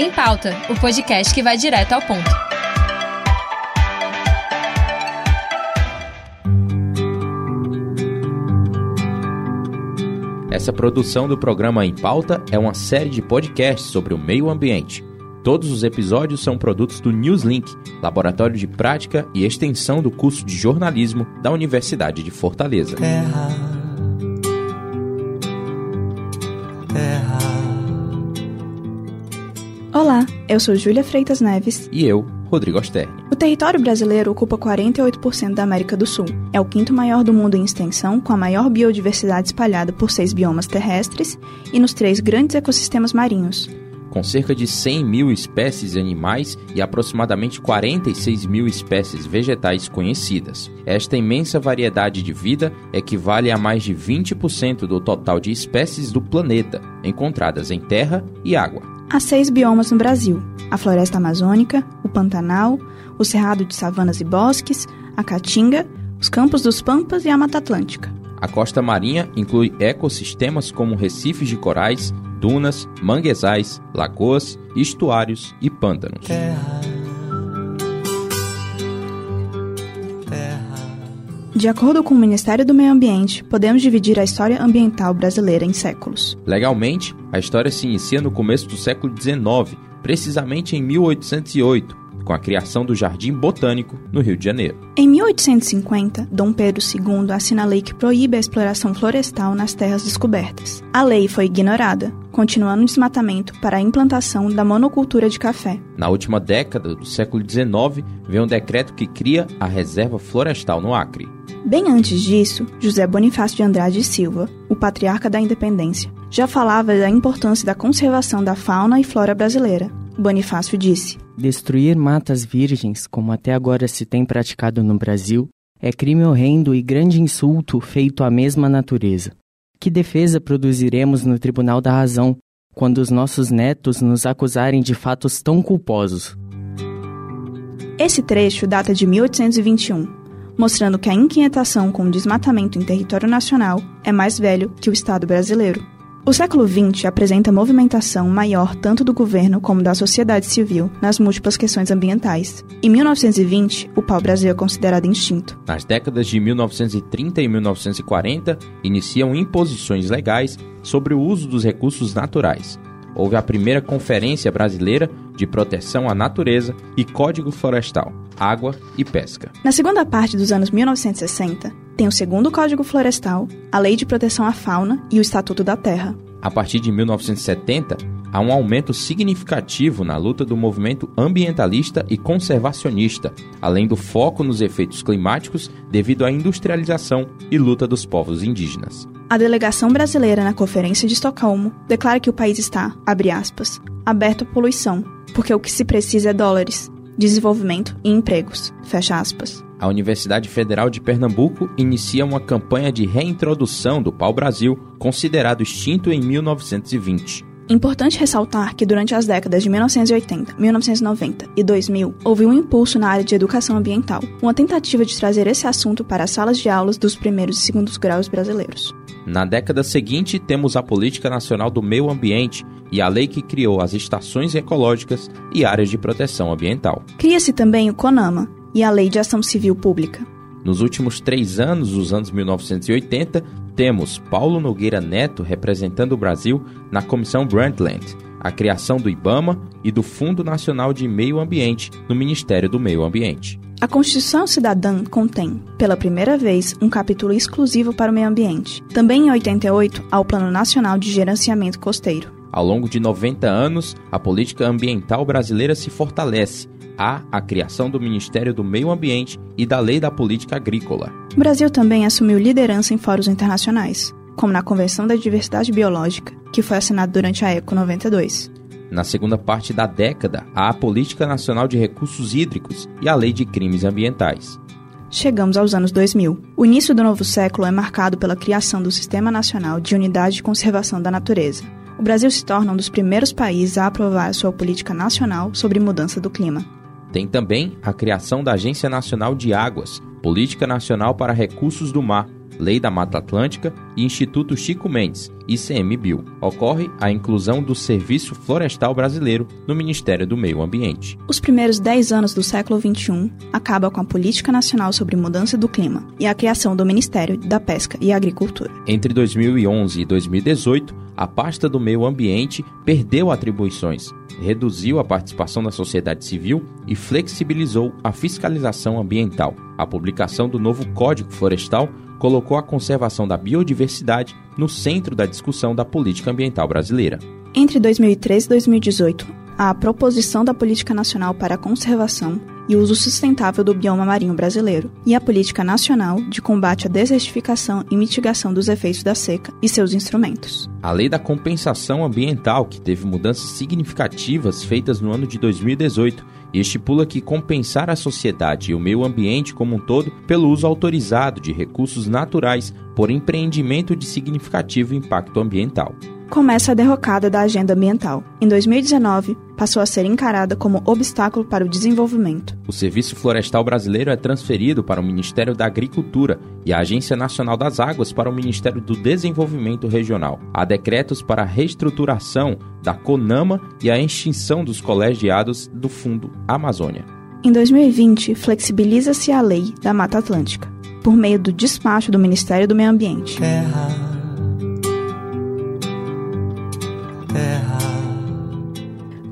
Em Pauta, o podcast que vai direto ao ponto. Essa produção do programa Em Pauta é uma série de podcasts sobre o meio ambiente. Todos os episódios são produtos do Newslink, laboratório de prática e extensão do curso de jornalismo da Universidade de Fortaleza. Terra, eu sou Júlia Freitas Neves. E eu, Rodrigo Osterni. O território brasileiro ocupa 48% da América do Sul. É o quinto maior do mundo em extensão, com a maior biodiversidade espalhada por seis biomas terrestres e nos três grandes ecossistemas marinhos. Com cerca de 100 mil espécies animais e aproximadamente 46 mil espécies vegetais conhecidas. Esta imensa variedade de vida equivale a mais de 20% do total de espécies do planeta, encontradas em terra e água. Há seis biomas no Brasil: a floresta amazônica, o Pantanal, o Cerrado de Savanas e Bosques, a Caatinga, os Campos dos Pampas e a Mata Atlântica. A costa marinha inclui ecossistemas como recifes de corais, dunas, manguezais, lagoas, estuários e pântanos. Terra. De acordo com o Ministério do Meio Ambiente, podemos dividir a história ambiental brasileira em séculos. Legalmente, a história se inicia no começo do século XIX, precisamente em 1808, com a criação do Jardim Botânico no Rio de Janeiro. Em 1850, Dom Pedro II assina a lei que proíbe a exploração florestal nas terras descobertas. A lei foi ignorada, continuando o desmatamento para a implantação da monocultura de café. Na última década do século XIX, veio um decreto que cria a Reserva Florestal no Acre. Bem antes disso, José Bonifácio de Andrade e Silva, o patriarca da independência, já falava da importância da conservação da fauna e flora brasileira. Bonifácio disse: Destruir matas virgens, como até agora se tem praticado no Brasil, é crime horrendo e grande insulto feito à mesma natureza. Que defesa produziremos no Tribunal da Razão quando os nossos netos nos acusarem de fatos tão culposos? Esse trecho data de 1821, mostrando que a inquietação com o desmatamento em território nacional é mais velho que o Estado brasileiro. O século XX apresenta movimentação maior tanto do governo como da sociedade civil nas múltiplas questões ambientais. Em 1920, o pau-brasil é considerado extinto. Nas décadas de 1930 e 1940, iniciam imposições legais sobre o uso dos recursos naturais. Houve a primeira Conferência Brasileira de Proteção à Natureza e Código Florestal, Água e Pesca. Na segunda parte dos anos 1960, tem o segundo Código Florestal, a Lei de Proteção à Fauna e o Estatuto da Terra. A partir de 1970, há um aumento significativo na luta do movimento ambientalista e conservacionista, além do foco nos efeitos climáticos devido à industrialização e luta dos povos indígenas. A delegação brasileira na Conferência de Estocolmo declara que o país está, abre aspas, aberto à poluição, porque o que se precisa é dólares, desenvolvimento e empregos, fecha aspas. A Universidade Federal de Pernambuco inicia uma campanha de reintrodução do pau-brasil, considerado extinto em 1920. Importante ressaltar que durante as décadas de 1980, 1990 e 2000, houve um impulso na área de educação ambiental, uma tentativa de trazer esse assunto para as salas de aulas dos primeiros e segundos graus brasileiros. Na década seguinte, temos a Política Nacional do Meio Ambiente e a lei que criou as estações ecológicas e áreas de proteção ambiental. Cria-se também o CONAMA e a Lei de Ação Civil Pública. Nos últimos três anos, os anos 1980, temos Paulo Nogueira Neto representando o Brasil na Comissão Brundtland, a criação do IBAMA e do Fundo Nacional de Meio Ambiente no Ministério do Meio Ambiente. A Constituição Cidadã contém, pela primeira vez, um capítulo exclusivo para o meio ambiente. Também em 88, há o Plano Nacional de Gerenciamento Costeiro. Ao longo de 90 anos, a política ambiental brasileira se fortalece. Há a criação do Ministério do Meio Ambiente e da Lei da Política Agrícola. O Brasil também assumiu liderança em fóruns internacionais, como na Convenção da Diversidade Biológica, que foi assinada durante a ECO 92. Na segunda parte da década, há a Política Nacional de Recursos Hídricos e a Lei de Crimes Ambientais. Chegamos aos anos 2000. O início do novo século é marcado pela criação do Sistema Nacional de Unidade de Conservação da Natureza. O Brasil se torna um dos primeiros países a aprovar sua política nacional sobre mudança do clima. Tem também a criação da Agência Nacional de Águas, Política Nacional para Recursos do Mar Lei da Mata Atlântica e Instituto Chico Mendes, ICMBio. Ocorre a inclusão do Serviço Florestal Brasileiro no Ministério do Meio Ambiente. Os primeiros 10 anos do século XXI acabam com a Política Nacional sobre Mudança do Clima e a criação do Ministério da Pesca e Agricultura. Entre 2011 e 2018, a pasta do meio ambiente perdeu atribuições, reduziu a participação da sociedade civil e flexibilizou a fiscalização ambiental. A publicação do novo Código Florestal colocou a conservação da biodiversidade no centro da discussão da política ambiental brasileira. Entre 2013 e 2018, a proposição da Política Nacional para a Conservação e Uso Sustentável do Bioma Marinho Brasileiro e a Política Nacional de Combate à Desertificação e Mitigação dos Efeitos da Seca e seus instrumentos. A Lei da Compensação Ambiental, que teve mudanças significativas feitas no ano de 2018, e estipula que compensar a sociedade e o meio ambiente como um todo pelo uso autorizado de recursos naturais por empreendimento de significativo impacto ambiental começa a derrocada da agenda ambiental. Em 2019, passou a ser encarada como obstáculo para o desenvolvimento. O Serviço Florestal Brasileiro é transferido para o Ministério da Agricultura e a Agência Nacional das Águas para o Ministério do Desenvolvimento Regional. Há decretos para a reestruturação da CONAMA e a extinção dos colegiados do Fundo Amazônia. Em 2020, flexibiliza-se a lei da Mata Atlântica, por meio do despacho do Ministério do Meio Ambiente. terra, terra,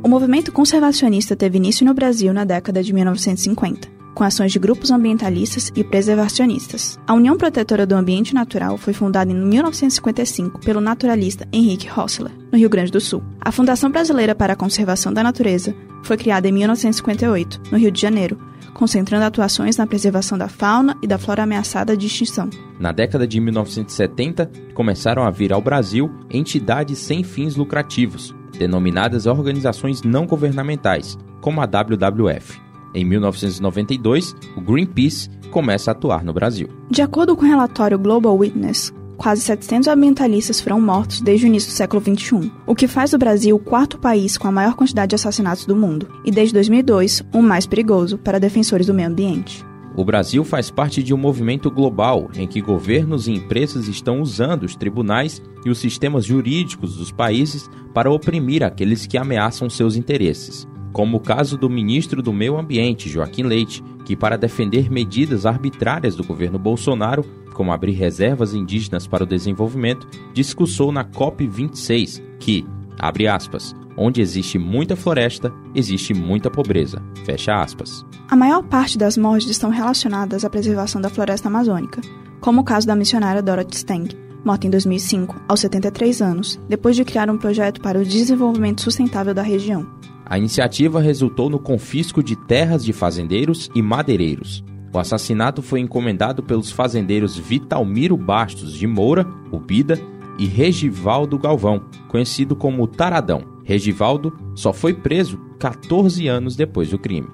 O movimento conservacionista teve início no Brasil na década de 1950, com ações de grupos ambientalistas e preservacionistas. A União Protetora do Ambiente Natural foi fundada em 1955 pelo naturalista Henrique Hostler, no Rio Grande do Sul. A Fundação Brasileira para a Conservação da Natureza foi criada em 1958, no Rio de Janeiro, concentrando atuações na preservação da fauna e da flora ameaçada de extinção. Na década de 1970, começaram a vir ao Brasil entidades sem fins lucrativos, denominadas organizações não governamentais, como a WWF. Em 1992, o Greenpeace começa a atuar no Brasil. De acordo com o relatório Global Witness, quase 700 ambientalistas foram mortos desde o início do século XXI, o que faz do Brasil o quarto país com a maior quantidade de assassinatos do mundo, e desde 2002, o mais perigoso para defensores do meio ambiente. O Brasil faz parte de um movimento global em que governos e empresas estão usando os tribunais e os sistemas jurídicos dos países para oprimir aqueles que ameaçam seus interesses. Como o caso do ministro do Meio Ambiente, Joaquim Leite, que, para defender medidas arbitrárias do governo Bolsonaro, como abrir reservas indígenas para o desenvolvimento, discursou na COP26 que, abre aspas, onde existe muita floresta, existe muita pobreza. Fecha aspas. A maior parte das mortes estão relacionadas à preservação da floresta amazônica, como o caso da missionária Dorothy Stang, morta em 2005, aos 73 anos, depois de criar um projeto para o desenvolvimento sustentável da região. A iniciativa resultou no confisco de terras de fazendeiros e madeireiros. O assassinato foi encomendado pelos fazendeiros Vitalmiro Bastos de Moura, o Bida, e Regivaldo Galvão, conhecido como Taradão. Regivaldo só foi preso 14 anos depois do crime.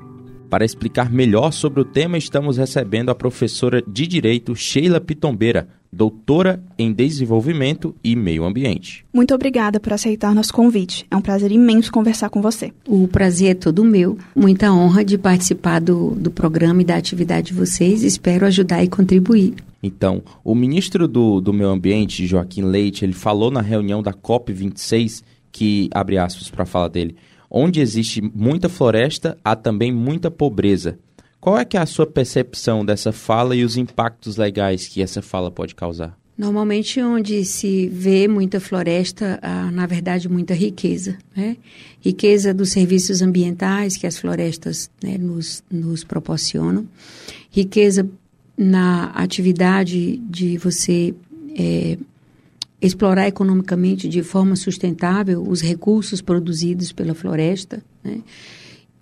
Para explicar melhor sobre o tema, estamos recebendo a professora de Direito Sheila Pitombeira, doutora em Desenvolvimento e Meio Ambiente. Muito obrigada por aceitar nosso convite. É um prazer imenso conversar com você. O prazer é todo meu. Muita honra de participar do, do programa e da atividade de vocês. Espero ajudar e contribuir. Então, o ministro do, do Meio Ambiente, Joaquim Leite, ele falou na reunião da COP26 que, abre aspas para a fala dele, onde existe muita floresta, há também muita pobreza. Qual é que é a sua percepção dessa fala e os impactos legais que essa fala pode causar? Normalmente, onde se vê muita floresta, há, na verdade, muita riqueza. Né? Riqueza dos serviços ambientais que as florestas né, nos, nos proporcionam. Riqueza na atividade de você é, explorar economicamente de forma sustentável os recursos produzidos pela floresta. Né?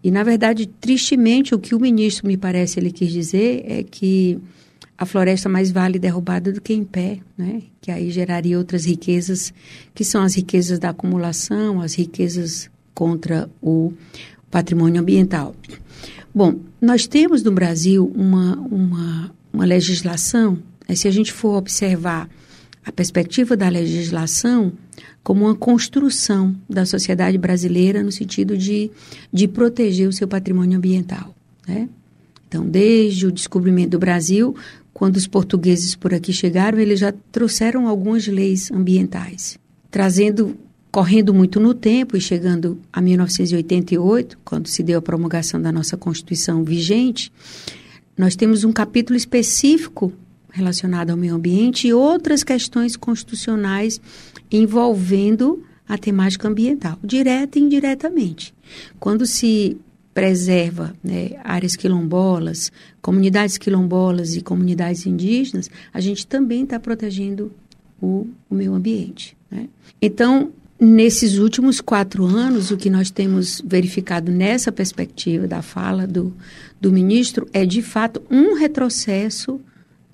E, na verdade, tristemente, o que o ministro, me parece, ele quis dizer é que a floresta mais vale derrubada do que em pé, né? que aí geraria outras riquezas, que são as riquezas da acumulação, as riquezas contra o patrimônio ambiental. Bom, nós temos no Brasil uma, uma, uma legislação, né? se a gente for observar a perspectiva da legislação como uma construção da sociedade brasileira no sentido de, de proteger o seu patrimônio ambiental. Né? Então, desde o descobrimento do Brasil, quando os portugueses por aqui chegaram, eles já trouxeram algumas leis ambientais, trazendo, correndo muito no tempo e chegando a 1988, quando se deu a promulgação da nossa Constituição vigente, nós temos um capítulo específico relacionado ao meio ambiente e outras questões constitucionais envolvendo a temática ambiental, direta e indiretamente. Quando se preserva né, áreas quilombolas, comunidades quilombolas e comunidades indígenas, a gente também está protegendo o, o, meio ambiente. Né? Então, nesses últimos quatro anos, o que nós temos verificado nessa perspectiva da fala do, do ministro é, de fato, um retrocesso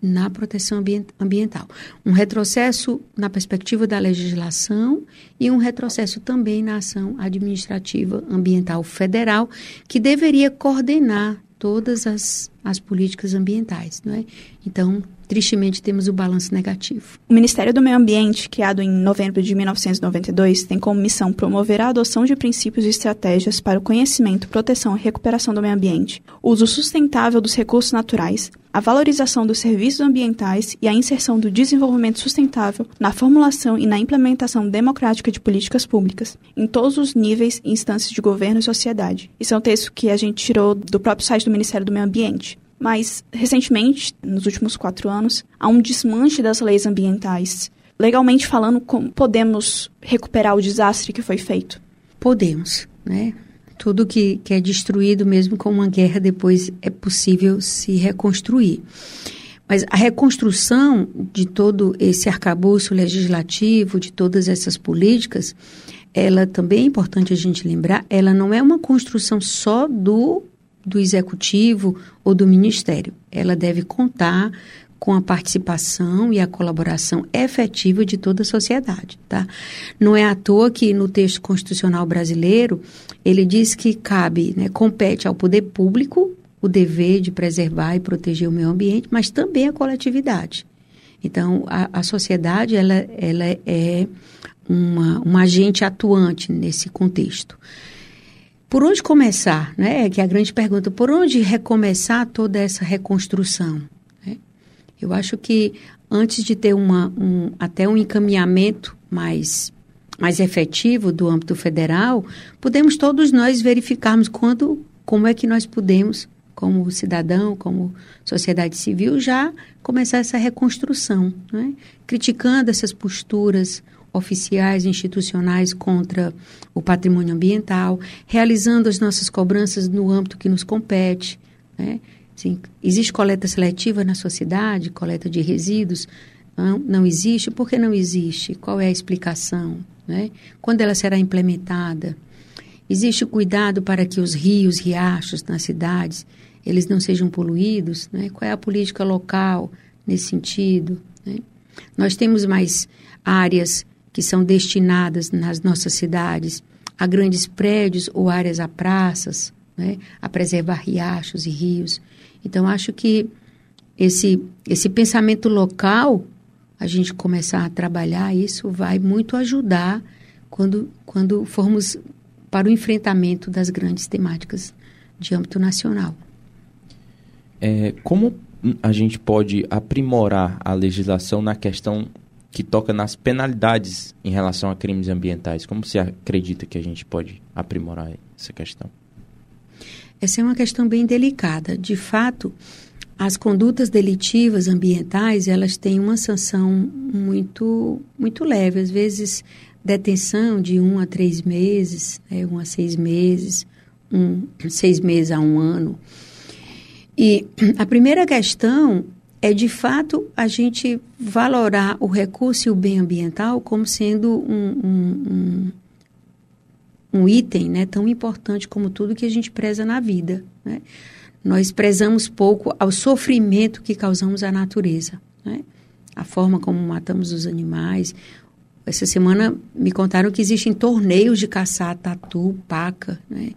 na proteção ambiental. Um retrocesso na perspectiva da legislação e um retrocesso também na ação administrativa ambiental federal, que deveria coordenar todas as, as políticas ambientais. Não é? Então, tristemente, temos o balanço negativo. O Ministério do Meio Ambiente, criado em novembro de 1992, tem como missão promover a adoção de princípios e estratégias para o conhecimento, proteção e recuperação do meio ambiente, uso sustentável dos recursos naturais, a valorização dos serviços ambientais e a inserção do desenvolvimento sustentável na formulação e na implementação democrática de políticas públicas, em todos os níveis e instâncias de governo e sociedade. Isso é um texto que a gente tirou do próprio site do Ministério do Meio Ambiente. Mas, recentemente, nos últimos quatro anos, há um desmanche das leis ambientais. Legalmente falando, podemos recuperar o desastre que foi feito? Podemos, né? Tudo que, que é destruído, mesmo com uma guerra, depois é possível se reconstruir. Mas a reconstrução de todo esse arcabouço legislativo, de todas essas políticas, ela também é importante a gente lembrar, ela não é uma construção só do, do executivo ou do ministério. Ela deve contar com a participação e a colaboração efetiva de toda a sociedade, tá? Não é à toa que no texto constitucional brasileiro ele diz que cabe, né, compete ao poder público o dever de preservar e proteger o meio ambiente, mas também a coletividade. Então, a, a sociedade ela, ela é uma, um agente atuante nesse contexto. Por onde começar, né? Que é a grande pergunta. Por onde recomeçar toda essa reconstrução? Eu acho que antes de ter uma, um, até um encaminhamento mais, mais efetivo do âmbito federal, podemos todos nós verificarmos quando, como é que nós podemos, como cidadão, como sociedade civil, já começar essa reconstrução, né? criticando essas posturas oficiais institucionais contra o patrimônio ambiental, realizando as nossas cobranças no âmbito que nos compete, né? Sim, existe coleta seletiva na sociedade, coleta de resíduos? Não, não existe. Por que não existe? Qual é a explicação? Né? Quando ela será implementada? Existe cuidado para que os rios, riachos nas cidades, eles não sejam poluídos? Né? Qual é a política local nesse sentido? Né? Nós temos mais áreas que são destinadas nas nossas cidades a grandes prédios ou áreas a praças, né? a preservar riachos e rios. Então, acho que esse, esse pensamento local, a gente começar a trabalhar isso, vai muito ajudar quando, quando formos para o enfrentamento das grandes temáticas de âmbito nacional. É, como a gente pode aprimorar a legislação na questão que toca nas penalidades em relação a crimes ambientais? Como você acredita que a gente pode aprimorar essa questão? Essa é uma questão bem delicada. De fato, as condutas delitivas ambientais, elas têm uma sanção muito, muito leve. Às vezes, detenção de um a três meses, né, um a seis meses, um, seis meses a um ano. E a primeira questão é, de fato, a gente valorar o recurso e o bem ambiental como sendo um, um, um um item né, tão importante como tudo que a gente preza na vida. Né? Nós prezamos pouco ao sofrimento que causamos à natureza. Né? A forma como matamos os animais. Essa semana me contaram que existem torneios de caçar tatu, paca, né?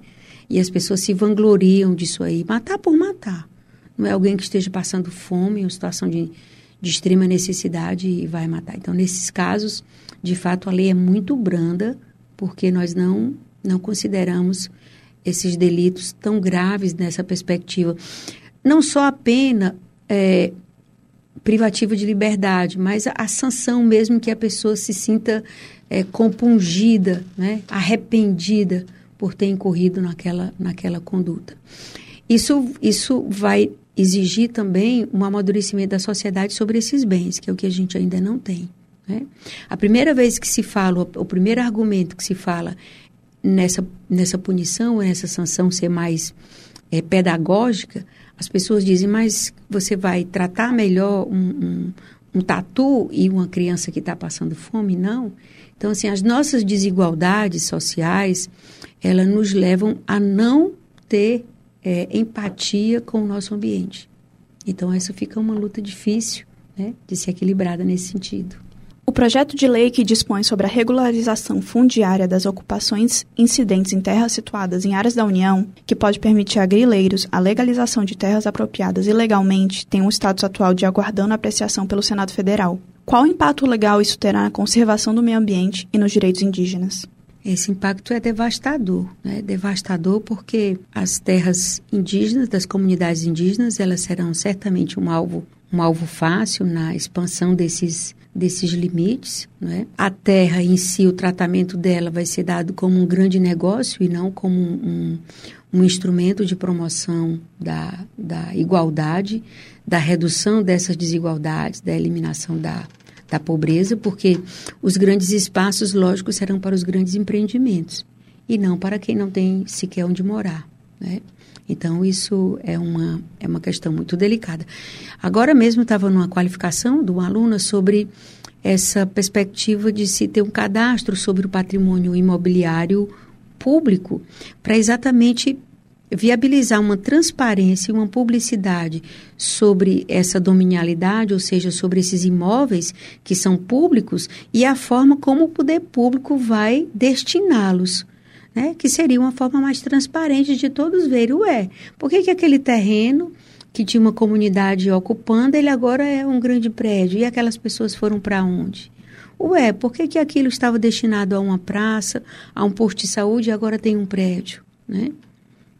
E as pessoas se vangloriam disso aí. Matar por matar. Não é alguém que esteja passando fome, em situação de, de extrema necessidade e vai matar. Então, nesses casos, de fato, a lei é muito branda, porque nós não não consideramos esses delitos tão graves nessa perspectiva. Não só a pena é, privativa de liberdade, mas a, a, sanção mesmo que a pessoa se sinta é, compungida, né, arrependida por ter incorrido naquela, naquela conduta. Isso, isso vai exigir também um amadurecimento da sociedade sobre esses bens, que é o que a gente ainda não tem. Né? A primeira vez que se fala, o primeiro argumento que se fala nessa, nessa punição, nessa sanção ser mais é, pedagógica, as pessoas dizem, mas você vai tratar melhor um, um, um tatu e uma criança que está passando fome? Não. Então, assim, as nossas desigualdades sociais, elas nos levam a não ter é, empatia com o nosso ambiente. Então, essa fica uma luta difícil né, de ser equilibrada nesse sentido. O projeto de lei que dispõe sobre a regularização fundiária das ocupações incidentes em terras situadas em áreas da União, que pode permitir a grileiros a legalização de terras apropriadas ilegalmente, tem um status atual de aguardando apreciação pelo Senado Federal. Qual impacto legal isso terá na conservação do meio ambiente e nos direitos indígenas? Esse impacto é devastador, né? devastador porque as terras indígenas, das comunidades indígenas, elas serão certamente um alvo, um alvo fácil na expansão desses desses limites. Né? A terra em si, o tratamento dela vai ser dado como um grande negócio e não como um, um instrumento de promoção da, da igualdade, da redução dessas desigualdades, da eliminação da, da pobreza, porque os grandes espaços, lógicos serão para os grandes empreendimentos e não para quem não tem sequer onde morar. Né? Então, isso é uma, é uma questão muito delicada. Agora mesmo estava numa qualificação de uma aluna sobre essa perspectiva de se ter um cadastro sobre o patrimônio imobiliário público para exatamente viabilizar uma transparência e uma publicidade sobre essa dominialidade, ou seja, sobre esses imóveis que são públicos e a forma como o poder público vai destiná-los né? que seria uma forma mais transparente de todos verem, ué, por que, que aquele terreno que tinha uma comunidade ocupando, ele agora é um grande prédio, e aquelas pessoas foram para onde? Ué, por que, que aquilo estava destinado a uma praça, a um posto de saúde e agora tem um prédio, né?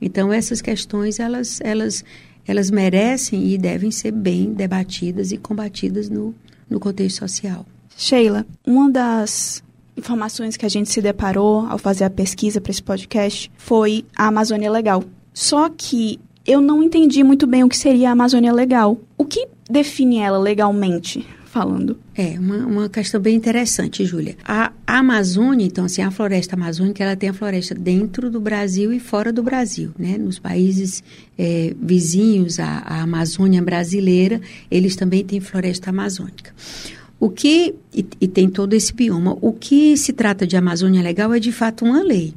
Então, essas questões, elas, elas, elas merecem e devem ser bem debatidas e combatidas no, no contexto social. Sheila, uma das informações que a gente se deparou ao fazer a pesquisa para esse podcast foi a Amazônia Legal. Só que eu não entendi muito bem o que seria a Amazônia Legal. O que define ela legalmente? Falando. É, uma, uma questão bem interessante, Júlia. A, Amazônia, então, assim, a floresta amazônica, ela tem a floresta dentro do Brasil e fora do Brasil, né? Nos países é, vizinhos à, à Amazônia brasileira, eles também têm floresta amazônica. O que, e, e, tem todo esse bioma, o que se trata de Amazônia Legal é de fato uma lei.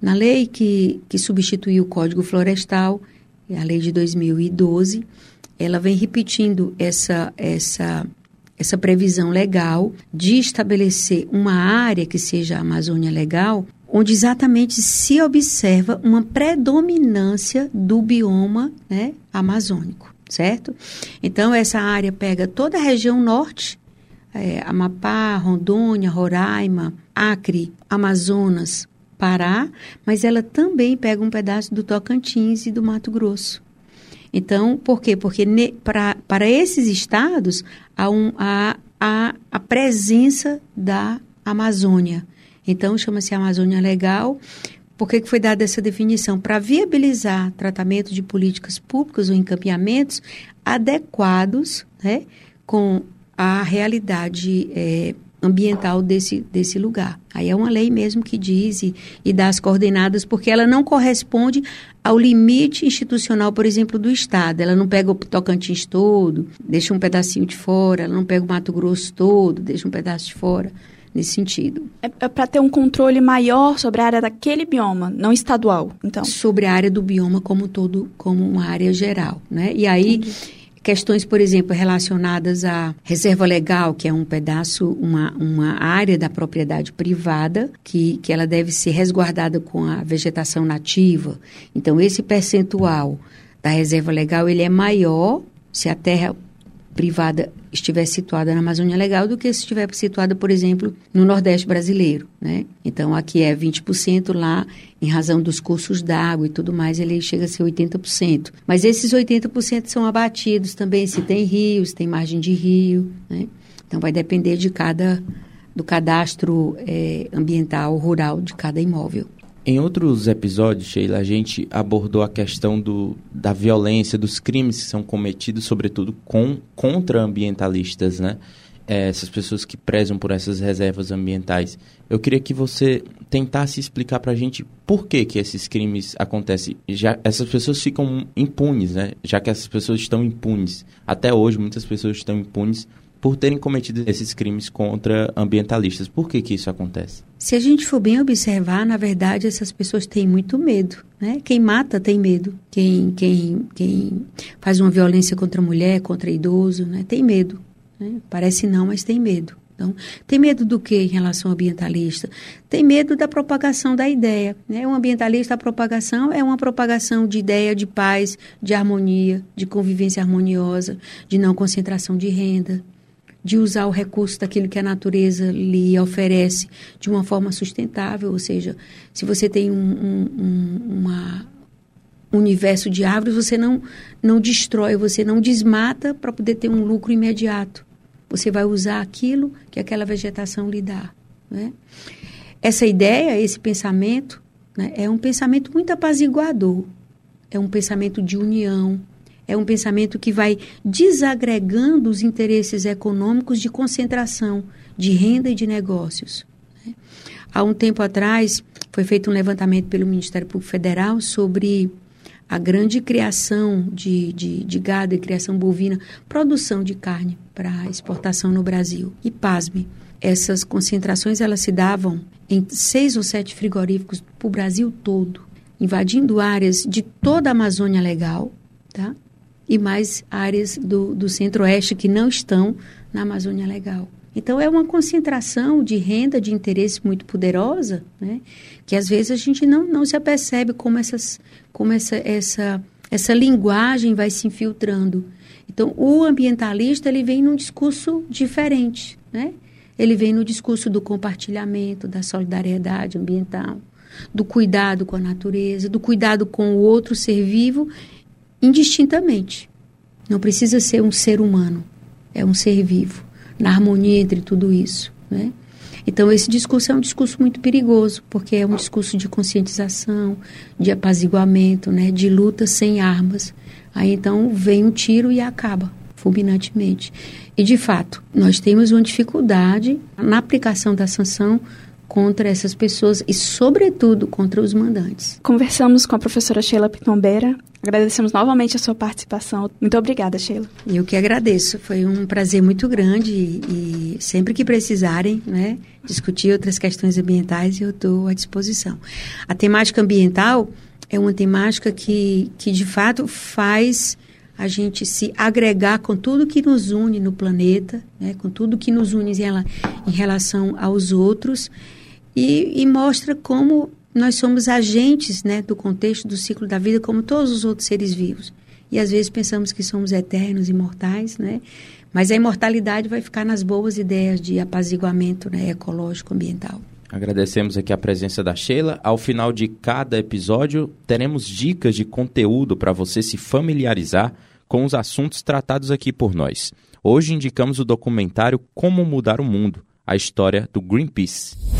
Na lei que, que substituiu o Código Florestal, a lei de 2012, ela vem repetindo essa, essa, essa previsão legal de estabelecer uma área que seja a Amazônia Legal, onde exatamente se observa uma predominância do bioma né, amazônico, certo? Então, essa área pega toda a região norte, é, Amapá, Rondônia, Roraima, Acre, Amazonas, Pará, mas ela também pega um pedaço do Tocantins e do Mato Grosso. Então, por quê? Porque para esses estados há, um, há, há a presença da Amazônia. Então, chama-se Amazônia Legal. Por que, que foi dada essa definição? Para viabilizar tratamento de políticas públicas ou encaminhamentos adequados né, com a realidade é, ambiental desse, desse lugar. Aí é uma lei mesmo que diz e, e dá as coordenadas, porque ela não corresponde ao limite institucional, por exemplo, do Estado. Ela não pega o Tocantins todo, deixa um pedacinho de fora, ela não pega o Mato Grosso todo, deixa um pedaço de fora. Nesse sentido. É, é para ter um controle maior sobre a área daquele bioma, não estadual, então? Sobre a área do bioma como todo, como uma área geral, né? E aí, Entendi Questões, por exemplo, relacionadas à reserva legal, que é um pedaço, uma, uma área da propriedade privada, que, que ela deve ser resguardada com a vegetação nativa. Então, esse percentual da reserva legal, ele é maior se a terra privada estiver situada na Amazônia Legal do que se estiver situada, por exemplo, no Nordeste brasileiro, né? Então, aqui é 20%, lá, em razão dos cursos d'água e tudo mais, ele chega a ser 80%. Mas esses 80% são abatidos também se tem rio, se tem margem de rio, né? Então, vai depender de cada, do cadastro é, ambiental rural de cada imóvel. Em outros episódios, Sheila, a gente abordou a questão do, da violência, dos crimes que são cometidos, sobretudo com, contra ambientalistas, né? É, essas pessoas que prezam por essas reservas ambientais. Eu queria que você tentasse explicar para a gente por que, que esses crimes acontecem. Já, essas pessoas ficam impunes, né? Já que essas pessoas estão impunes. Até hoje, muitas pessoas estão impunes por terem cometido esses crimes contra ambientalistas. Por que, que isso acontece? Se a gente for bem observar, na verdade, essas pessoas têm muito medo. Né? Quem mata tem medo. Quem, quem, quem faz uma violência contra a mulher, contra idoso, né? tem medo. Né? Parece não, mas tem medo. Então, tem medo do que em relação ao ambientalista? Tem medo da propagação da ideia. Né? Um ambientalista, a propagação é uma propagação de ideia de paz, de harmonia, de convivência harmoniosa, de não concentração de renda de usar o recurso daquilo que a natureza lhe oferece de uma forma sustentável, ou seja, se você tem um, um, um universo de árvores, você não, não destrói, você não desmata para poder ter um lucro imediato. Você vai usar aquilo que aquela vegetação lhe dá. Né? Essa ideia, esse pensamento, né, é um pensamento muito apaziguador, é um pensamento de união, é um pensamento que vai desagregando os interesses econômicos de concentração de renda e de negócios. Né? Há um tempo atrás, foi feito um levantamento pelo Ministério Público Federal sobre a grande criação de, de, de gado e criação bovina, produção de carne para exportação no Brasil. E pasme, essas concentrações elas se davam em seis ou sete frigoríficos para o Brasil todo, invadindo áreas de toda a Amazônia Legal, tá? E mais áreas do, do centro-oeste que não estão na Amazônia Legal. Então, é uma concentração de renda, de interesse muito poderosa, né? que às vezes a gente não, não se apercebe como, essas, como essa, essa, essa linguagem vai se infiltrando. Então, o ambientalista ele vem num discurso diferente. Né? Ele vem no discurso do compartilhamento, da solidariedade ambiental, do cuidado com a natureza, do cuidado com o outro ser vivo indistintamente. Não precisa ser um ser humano, é um ser vivo, na harmonia entre tudo isso. Né? Então, esse discurso é um discurso muito perigoso, porque é um discurso de conscientização, de apaziguamento, né? de luta sem armas. Aí então vem um tiro e acaba fulminantemente. E de fato, nós temos uma dificuldade na aplicação da sanção contra essas pessoas e, sobretudo, contra os mandantes. Conversamos com a professora Sheila Pitombeira. Agradecemos novamente a sua participação. Muito obrigada, Sheila. Eu que agradeço. Foi um prazer muito grande e, e sempre que precisarem, né, discutir outras questões ambientais, eu estou à disposição. A temática ambiental é uma temática que, que de fato faz a gente se agregar com tudo que nos une no planeta, né, com tudo que nos une em relação aos outros e, e mostra como nós somos agentes né, do contexto do ciclo da vida, como todos os outros seres vivos. E às vezes pensamos que somos eternos, imortais, né? Mas a imortalidade vai ficar nas boas ideias de apaziguamento né, ecológico, ambiental. Agradecemos aqui a presença da Sheila. Ao final de cada episódio, teremos dicas de conteúdo para você se familiarizar com os assuntos tratados aqui por nós. Hoje indicamos o documentário Como Mudar o Mundo, a história do Greenpeace.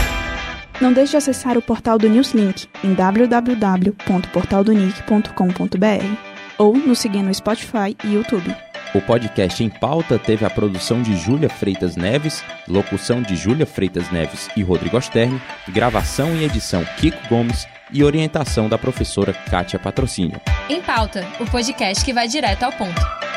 Não deixe de acessar o portal do Newslink em www.portaldonic.com.br ou nos seguir no Spotify e YouTube. O podcast Em Pauta teve a produção de Júlia Freitas Neves, locução de Júlia Freitas Neves e Rodrigo Osterne, gravação e edição Kiko Gomes e orientação da professora Kátia Patrocínio. Em Pauta, o podcast que vai direto ao ponto.